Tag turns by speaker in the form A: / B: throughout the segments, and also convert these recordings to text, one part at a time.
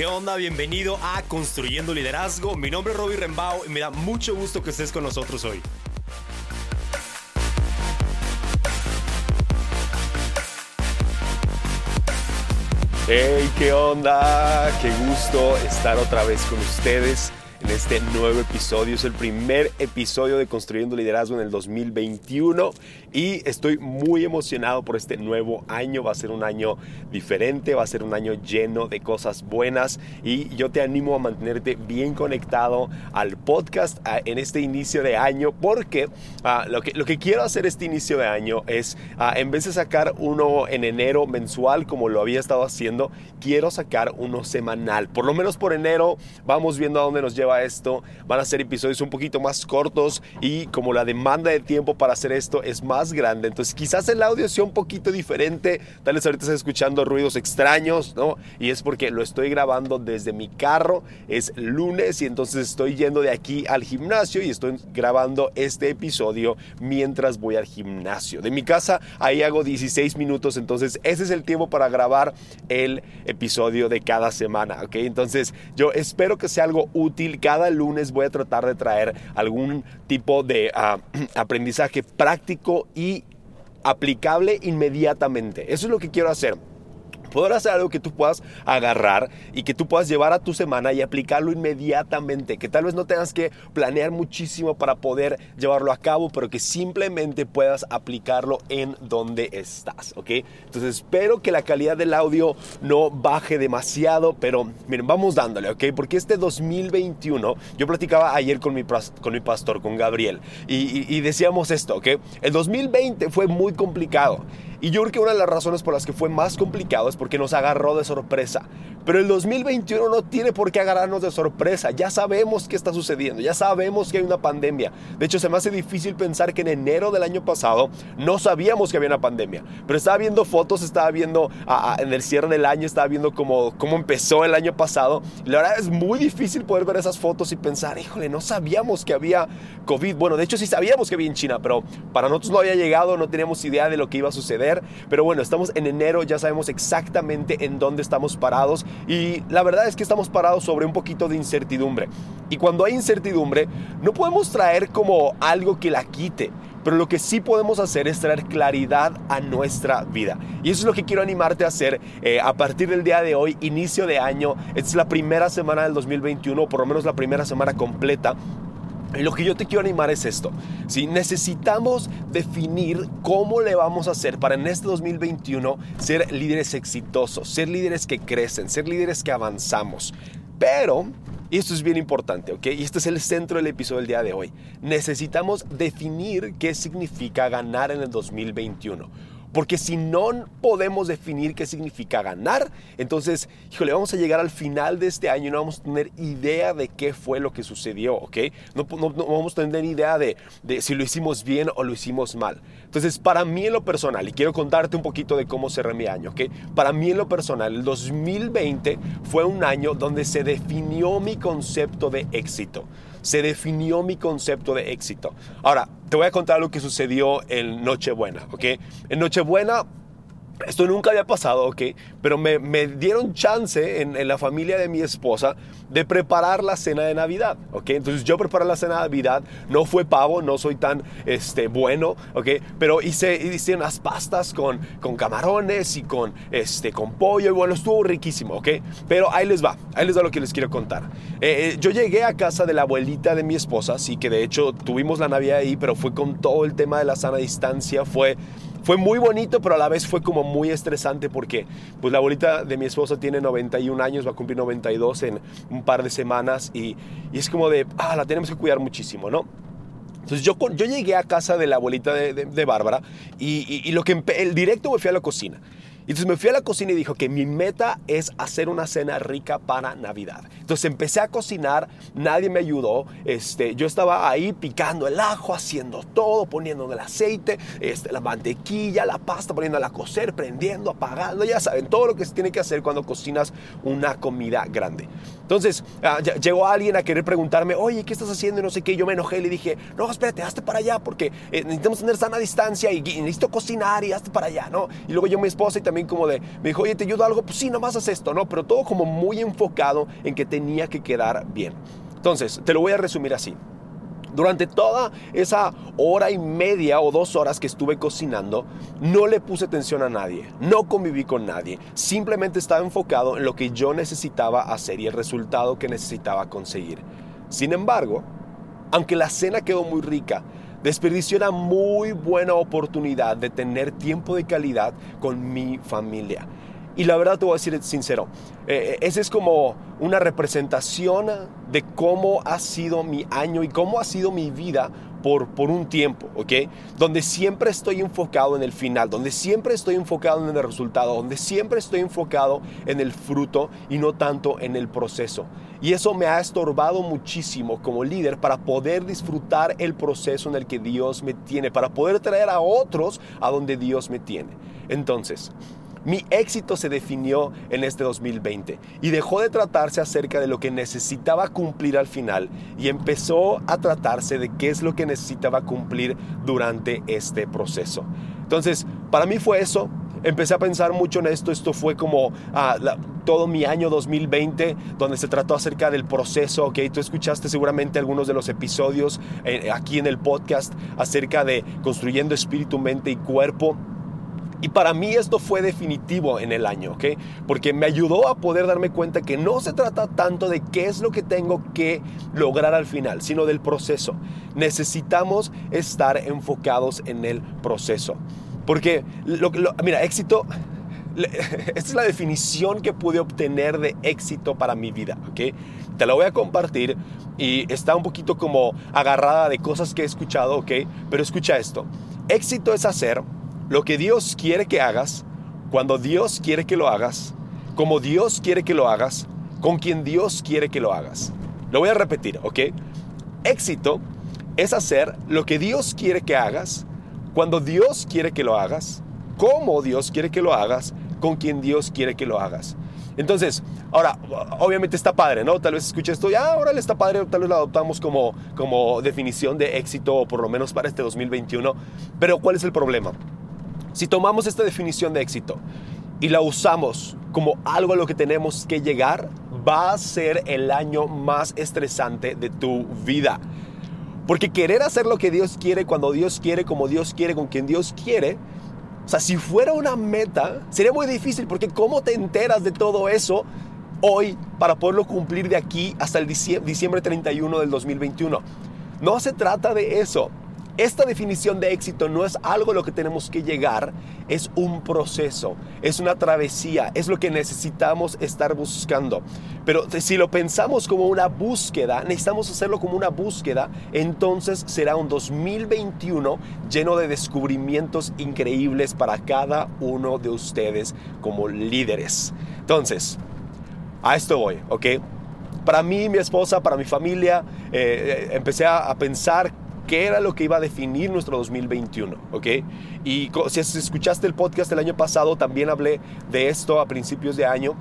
A: ¿Qué onda? Bienvenido a Construyendo Liderazgo. Mi nombre es Robbie Rembao y me da mucho gusto que estés con nosotros hoy. Hey, ¿qué onda? Qué gusto estar otra vez con ustedes en este nuevo episodio. Es el primer episodio de Construyendo Liderazgo en el 2021 y estoy muy emocionado por este nuevo año. Va a ser un año diferente, va a ser un año lleno de cosas buenas y yo te animo a mantenerte bien conectado al podcast en este inicio de año porque ah, lo, que, lo que quiero hacer este inicio de año es, ah, en vez de sacar uno en enero mensual como lo había estado haciendo, quiero sacar uno semanal. Por lo menos por enero vamos viendo a dónde nos lleva esto. Van a ser episodios un poquito más cortos y como la demanda de tiempo para hacer esto es más grande, entonces quizás el audio sea un poquito diferente. Tal vez ahorita estás escuchando ruidos extraños, ¿no? Y es porque lo estoy grabando desde mi carro. Es lunes y entonces estoy yendo de aquí al gimnasio y estoy grabando este episodio mientras voy al gimnasio. De mi casa ahí hago 16 minutos, entonces ese es el tiempo para grabar el episodio de cada semana, ¿ok? Entonces yo espero que sea algo útil cada lunes voy a tratar de traer algún tipo de ah, aprendizaje práctico y aplicable inmediatamente. Eso es lo que quiero hacer poder hacer algo que tú puedas agarrar y que tú puedas llevar a tu semana y aplicarlo inmediatamente, que tal vez no tengas que planear muchísimo para poder llevarlo a cabo, pero que simplemente puedas aplicarlo en donde estás, ¿ok? Entonces espero que la calidad del audio no baje demasiado, pero miren, vamos dándole, ¿ok? Porque este 2021, yo platicaba ayer con mi, con mi pastor, con Gabriel, y, decíamos esto, ¿ok? El 2020 fue muy complicado. Y yo creo que una de las razones por las que fue más complicado es porque nos agarró de sorpresa. Pero el 2021 no tiene por qué agarrarnos de sorpresa. Ya sabemos qué está sucediendo, ya sabemos que hay una pandemia. De hecho, se me hace difícil pensar que en enero del año pasado no sabíamos que había una pandemia. Pero estaba viendo fotos, estaba viendo en el cierre del año, estaba viendo cómo, cómo empezó el año pasado. La verdad es muy difícil poder ver esas fotos y pensar, híjole, no sabíamos que había COVID. Bueno, de hecho sí sabíamos que había en China, pero para nosotros no había llegado, no teníamos idea de lo que iba a suceder. Pero bueno, estamos en enero, ya sabemos exactamente en dónde estamos parados y la verdad es que estamos parados sobre un poquito de incertidumbre. Y cuando hay incertidumbre, no podemos traer como algo que la quite. Pero lo que sí podemos hacer es traer claridad a nuestra vida. Y eso es lo que quiero animarte a hacer eh, a partir del día de hoy, inicio de año. Es la primera semana del 2021, por lo menos la primera semana completa. Lo que yo te quiero animar es esto. Si necesitamos definir cómo le vamos a hacer para en este 2021 ser líderes exitosos, ser líderes que crecen, ser líderes que avanzamos. Pero, y esto es bien importante, ¿ok? Y este es el centro del episodio del día de hoy. Necesitamos definir qué significa ganar en el 2021 porque si no podemos definir qué significa ganar, entonces, híjole, vamos a llegar al final de este año y no vamos a tener idea de qué fue lo que sucedió, ¿ok? No, vamos a tener idea de, de, si lo hicimos bien o lo hicimos mal. Entonces, para mí en lo personal, y quiero contarte un poquito de cómo cerré mi año, ¿ok? Para mí en lo personal, el 2020 fue un año donde se definió mi concepto de éxito se definió mi concepto de éxito. Ahora, te voy a contar lo que sucedió en Nochebuena, ¿ok? En Nochebuena esto nunca había pasado, ¿ok? Pero me, me dieron chance en, en, la familia de mi esposa de preparar la cena de Navidad, ¿ok? Entonces yo preparé la cena de Navidad, no fue pavo, no soy tan este, bueno, ¿ok? Pero hice, hice unas pastas con, con camarones y con, este, con pollo y bueno, estuvo riquísimo, ¿ok? Pero ahí les va, ahí les va lo que les quiero contar. Eh, eh, yo llegué a casa de la abuelita de mi esposa, sí que de hecho tuvimos la Navidad ahí, pero fue con todo el tema de la sana distancia, fue fue muy bonito, pero a la vez fue como muy estresante porque pues la abuelita de mi esposa tiene 91 años, va a cumplir 92 en un par de semanas y, es como de, ah, la tenemos que cuidar muchísimo, ¿no? Entonces yo, yo llegué a casa de la abuelita de, de, Bárbara y, lo que el directo me fui a la cocina. Entonces me fui a la cocina y dijo que mi meta es hacer una cena rica para Navidad. Entonces empecé a cocinar, nadie me ayudó. Este, yo estaba ahí picando el ajo, haciendo todo, poniendo el aceite, este, la mantequilla, la pasta, poniéndola a cocer, prendiendo, apagando, ya saben, todo lo que se tiene que hacer cuando cocinas una comida grande. Entonces ah, llegó alguien a querer preguntarme, oye, ¿qué estás haciendo? Y no sé qué. yo me enojé y le dije, no, espérate, hazte para allá porque eh, necesitamos tener sana distancia y, necesito cocinar y hazte para allá, ¿no? Y luego yo mi esposa y también como de, me dijo, oye, ¿te ayudo algo? Pues sí, nomás haz esto, ¿no? Pero todo como muy enfocado en que tenía que quedar bien. Entonces, te lo voy a resumir así. Durante toda esa hora y media o dos horas que estuve cocinando, no le puse atención a nadie, no conviví con nadie, simplemente estaba enfocado en lo que yo necesitaba hacer y el resultado que necesitaba conseguir. Sin embargo, aunque la cena quedó muy rica, desperdició una muy buena oportunidad de tener tiempo de calidad con mi familia. Y la verdad te voy a decir sincero, eh, esa es como una representación de cómo ha sido mi año y cómo ha sido mi vida por, por un tiempo, ¿ok? Donde siempre estoy enfocado en el final, donde siempre estoy enfocado en el resultado, donde siempre estoy enfocado en el fruto y no tanto en el proceso. Y eso me ha estorbado muchísimo como líder para poder disfrutar el proceso en el que Dios me tiene, para poder traer a otros a donde Dios me tiene. Entonces, mi éxito se definió en este 2020 y dejó de tratarse acerca de lo que necesitaba cumplir al final y empezó a tratarse de qué es lo que necesitaba cumplir durante este proceso. Entonces, para mí fue eso. Empecé a pensar mucho en esto. Esto fue como ah, todo mi año 2020, donde se trató acerca del proceso. Ok, tú escuchaste seguramente algunos de los episodios eh, aquí en el podcast acerca de construyendo espíritu, mente y cuerpo. Y para mí esto fue definitivo en el año, ¿ok? Porque me ayudó a poder darme cuenta que no se trata tanto de qué es lo que tengo que lograr al final, sino del proceso. Necesitamos estar enfocados en el proceso. Porque, lo, mira, éxito, esta es la definición que pude obtener de éxito para mi vida, ¿ok? Te la voy a compartir y está un poquito como agarrada de cosas que he escuchado, ¿ok? Pero escucha esto. Éxito es hacer lo que Dios quiere que hagas, cuando Dios quiere que lo hagas, como Dios quiere que lo hagas, con quien Dios quiere que lo hagas. Lo voy a repetir, ¿ok? Éxito es hacer lo que Dios quiere que hagas, cuando Dios quiere que lo hagas, como Dios quiere que lo hagas, con quien Dios quiere que lo hagas. Entonces, ahora, obviamente está padre, ¿no? Tal vez escuche esto y ah, ahora le está padre, tal vez lo adoptamos como, como definición de éxito, o por lo menos para este 2021. Pero, ¿cuál es el problema? Si tomamos esta definición de éxito y la usamos como algo a lo que tenemos que llegar, va a ser el año más estresante de tu vida. Porque querer hacer lo que Dios quiere, cuando Dios quiere, como Dios quiere, con quien Dios quiere, o sea, si fuera una meta, sería muy difícil porque ¿cómo te enteras de todo eso hoy para poderlo cumplir de aquí hasta el diciembre 31 del 2021? No se trata de eso. Esta definición de éxito no es algo a lo que tenemos que llegar, es un proceso, es una travesía, es lo que necesitamos estar buscando. Pero si lo pensamos como una búsqueda, necesitamos hacerlo como una búsqueda, entonces será un 2021 lleno de descubrimientos increíbles para cada uno de ustedes como líderes. Entonces, a esto voy, ¿ok? Para mí, mi esposa, para mi familia, eh, eh, empecé a, a pensar qué era lo que iba a definir nuestro 2021, ¿ok? Y si escuchaste el podcast el año pasado, también hablé de esto a principios de año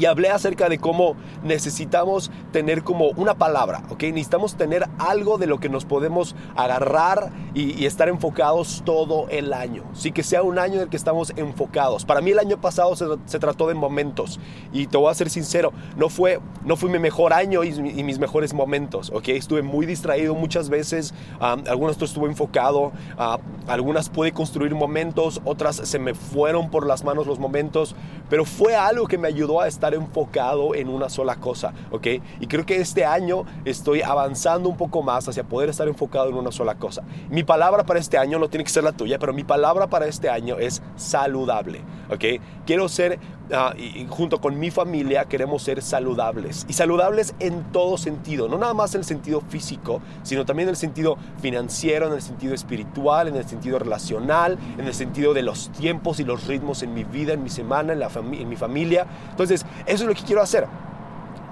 A: y hablé acerca de cómo necesitamos tener como una palabra, ¿ok? Necesitamos tener algo de lo que nos podemos agarrar y, estar enfocados todo el año. Sí, que sea un año en el que estamos enfocados. Para mí el año pasado se, trató de momentos y te voy a ser sincero, no fue, no fue mi mejor año y, mis mejores momentos, ¿ok? Estuve muy distraído muchas veces, algunas estuve enfocado, algunas pude construir momentos, otras se me fueron por las manos los momentos, pero fue algo que me ayudó a estar enfocado en una sola cosa, ¿ok? Y creo que este año estoy avanzando un poco más hacia poder estar enfocado en una sola cosa. Mi palabra para este año no tiene que ser la tuya, pero mi palabra para este año es saludable, ¿ok? Quiero ser, ah, junto con mi familia, queremos ser saludables. Y saludables en todo sentido, no nada más en el sentido físico, sino también en el sentido financiero, en el sentido espiritual, en el sentido relacional, en el sentido de los tiempos y los ritmos en mi vida, en mi semana, en, la en mi familia. Entonces, eso es lo que quiero hacer.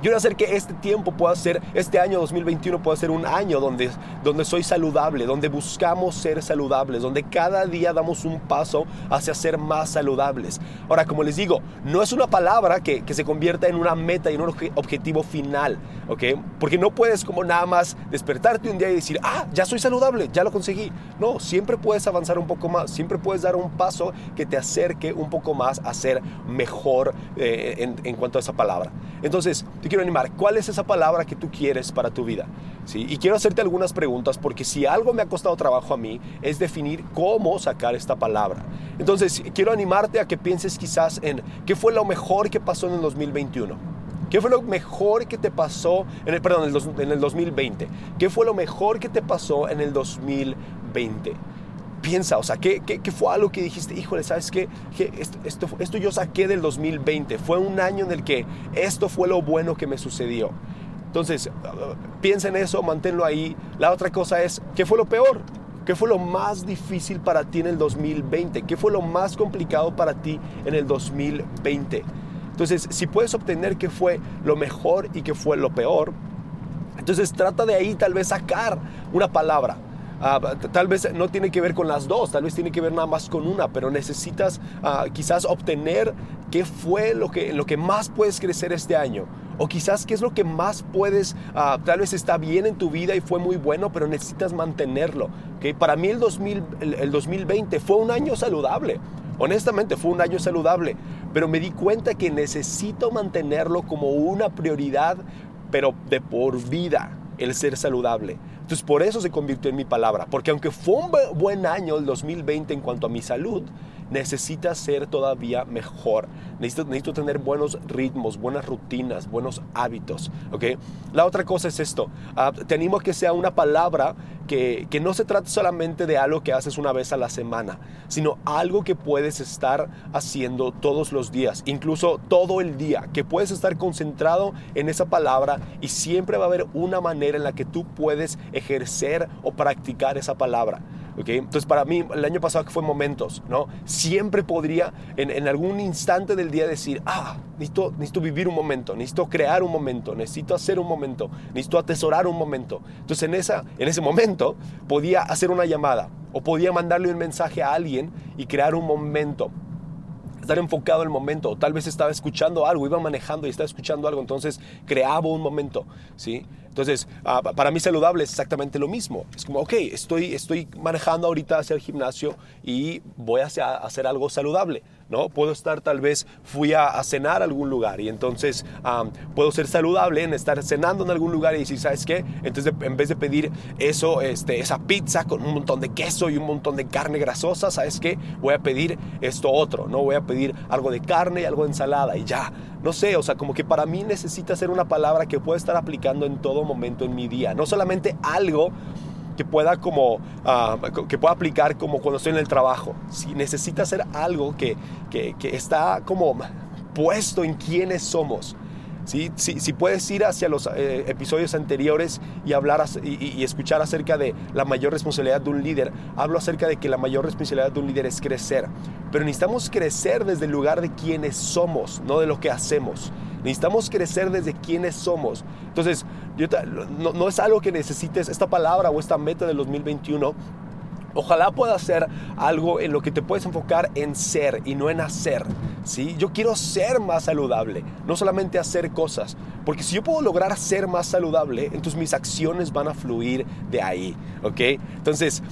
A: Quiero hacer que este tiempo pueda ser, este año 2021 pueda ser un año donde, donde soy saludable, donde buscamos ser saludables, donde cada día damos un paso hacia ser más saludables. Ahora, como les digo, no es una palabra que, que se convierta en una meta y en un objetivo final, ¿ok? Porque no puedes como nada más despertarte un día y decir, ah, ya soy saludable, ya lo conseguí. No, siempre puedes avanzar un poco más, siempre puedes dar un paso que te acerque un poco más a ser mejor eh, en, en cuanto a esa palabra. Entonces, quiero animar, ¿cuál es esa palabra que tú quieres para tu vida? ¿Sí? Y quiero hacerte algunas preguntas porque si algo me ha costado trabajo a mí es definir cómo sacar esta palabra. Entonces, quiero animarte a que pienses quizás en qué fue lo mejor que pasó en el 2021. ¿Qué fue lo mejor que te pasó en el, perdón, en el 2020? ¿Qué fue lo mejor que te pasó en el 2020? Piensa, o sea, ¿qué, ¿qué, fue algo que dijiste? Híjole, ¿sabes qué? Esto, esto, esto, yo saqué del 2020. Fue un año en el que esto fue lo bueno que me sucedió. Entonces, piensa en eso, manténlo ahí. La otra cosa es, ¿qué fue lo peor? ¿Qué fue lo más difícil para ti en el 2020? ¿Qué fue lo más complicado para ti en el 2020? Entonces, si puedes obtener qué fue lo mejor y qué fue lo peor, entonces trata de ahí tal vez sacar una palabra Ah, tal vez no tiene que ver con las dos, tal vez tiene que ver nada más con una, pero necesitas ah, quizás obtener qué fue lo que, lo que más puedes crecer este año. O quizás qué es lo que más puedes, ah, tal vez está bien en tu vida y fue muy bueno, pero necesitas mantenerlo. ¿okay? Para mí el, 2000, el 2020 fue un año saludable. Honestamente fue un año saludable, pero me di cuenta que necesito mantenerlo como una prioridad, pero de por vida, el ser saludable. Entonces por eso se convirtió en mi palabra, porque aunque fue un buen año el 2020 en cuanto a mi salud, necesita ser todavía mejor. Necesito, tener buenos ritmos, buenas rutinas, buenos hábitos. ¿okay? La otra cosa es esto. Uh, te que sea una palabra que, que, no se trate solamente de algo que haces una vez a la semana, sino algo que puedes estar haciendo todos los días, incluso todo el día, que puedes estar concentrado en esa palabra y siempre va a haber una manera en la que tú puedes ejercer o practicar esa palabra. Entonces para mí el año pasado fue momentos, ¿no? Siempre podría en, algún instante del día decir, ah, necesito, necesito vivir un momento, necesito crear un momento, necesito hacer un momento, necesito atesorar un momento. Entonces en, esa, en ese momento podía hacer una llamada o podía mandarle un mensaje a alguien y crear un momento estar enfocado en el momento, tal vez estaba escuchando algo, iba manejando y estaba escuchando algo, entonces creaba un momento, ¿sí? Entonces, ah, para mí saludable es exactamente lo mismo. Es como, ok, estoy, estoy manejando ahorita hacia el gimnasio y voy a hacer algo saludable. ¿No? Puedo estar tal vez, fui a, cenar a algún lugar y entonces puedo ser saludable en estar cenando en algún lugar y decir, ¿sabes qué? Entonces en vez de pedir eso, este, esa pizza con un montón de queso y un montón de carne grasosa, ¿sabes qué? Voy a pedir esto otro, ¿no? Voy a pedir algo de carne y algo de ensalada y ya. No sé, o sea, como que para mí necesita ser una palabra que pueda estar aplicando en todo momento en mi día. No solamente algo que pueda como ah, que pueda aplicar como cuando estoy en el trabajo. Si necesita hacer algo que, que, está como puesto en quiénes somos. Si, si, puedes ir hacia los eh, episodios anteriores y hablar y, escuchar acerca de la mayor responsabilidad de un líder, hablo acerca de que la mayor responsabilidad de un líder es crecer. Pero necesitamos crecer desde el lugar de quienes somos, no de lo que hacemos. Necesitamos crecer desde quienes somos. Entonces, no, no es algo que necesites, esta palabra o esta meta del 2021 Ojalá pueda ser algo en lo que te puedes enfocar en ser y no en hacer. ¿sí? Yo quiero ser más saludable, no solamente hacer cosas. Porque si yo puedo lograr ser más saludable, entonces mis acciones van a fluir de ahí. ¿ok? Entonces,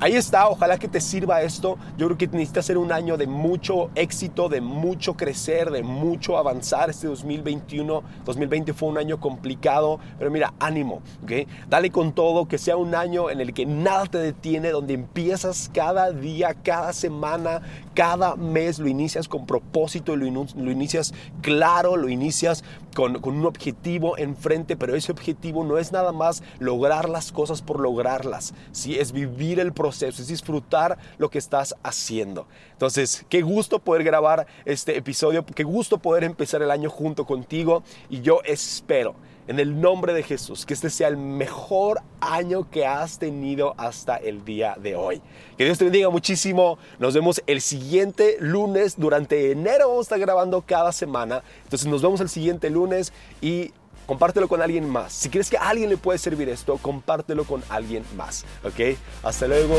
A: ahí está. Ojalá que te sirva esto. Yo creo que necesitas ser un año de mucho éxito, de mucho crecer, de mucho avanzar. Este 2021, 2020 fue un año complicado. Pero mira, ánimo. ¿ok? Dale con todo, que sea un año en el que nada te detiene, donde empiezas cada día, cada semana, cada mes, lo inicias con propósito, lo, lo inicias claro, lo inicias con, un objetivo enfrente, pero ese objetivo no es nada más lograr las cosas por lograrlas, ¿sí? es vivir el proceso, es disfrutar lo que estás haciendo. Entonces, qué gusto poder grabar este episodio, qué gusto poder empezar el año junto contigo y yo espero en el nombre de Jesús, que este sea el mejor año que has tenido hasta el día de hoy. Que Dios te bendiga muchísimo. Nos vemos el siguiente lunes. Durante enero vamos a estar grabando cada semana. Entonces nos vemos el siguiente lunes y compártelo con alguien más. Si crees que a alguien le puede servir esto, compártelo con alguien más. ¿Ok? Hasta luego.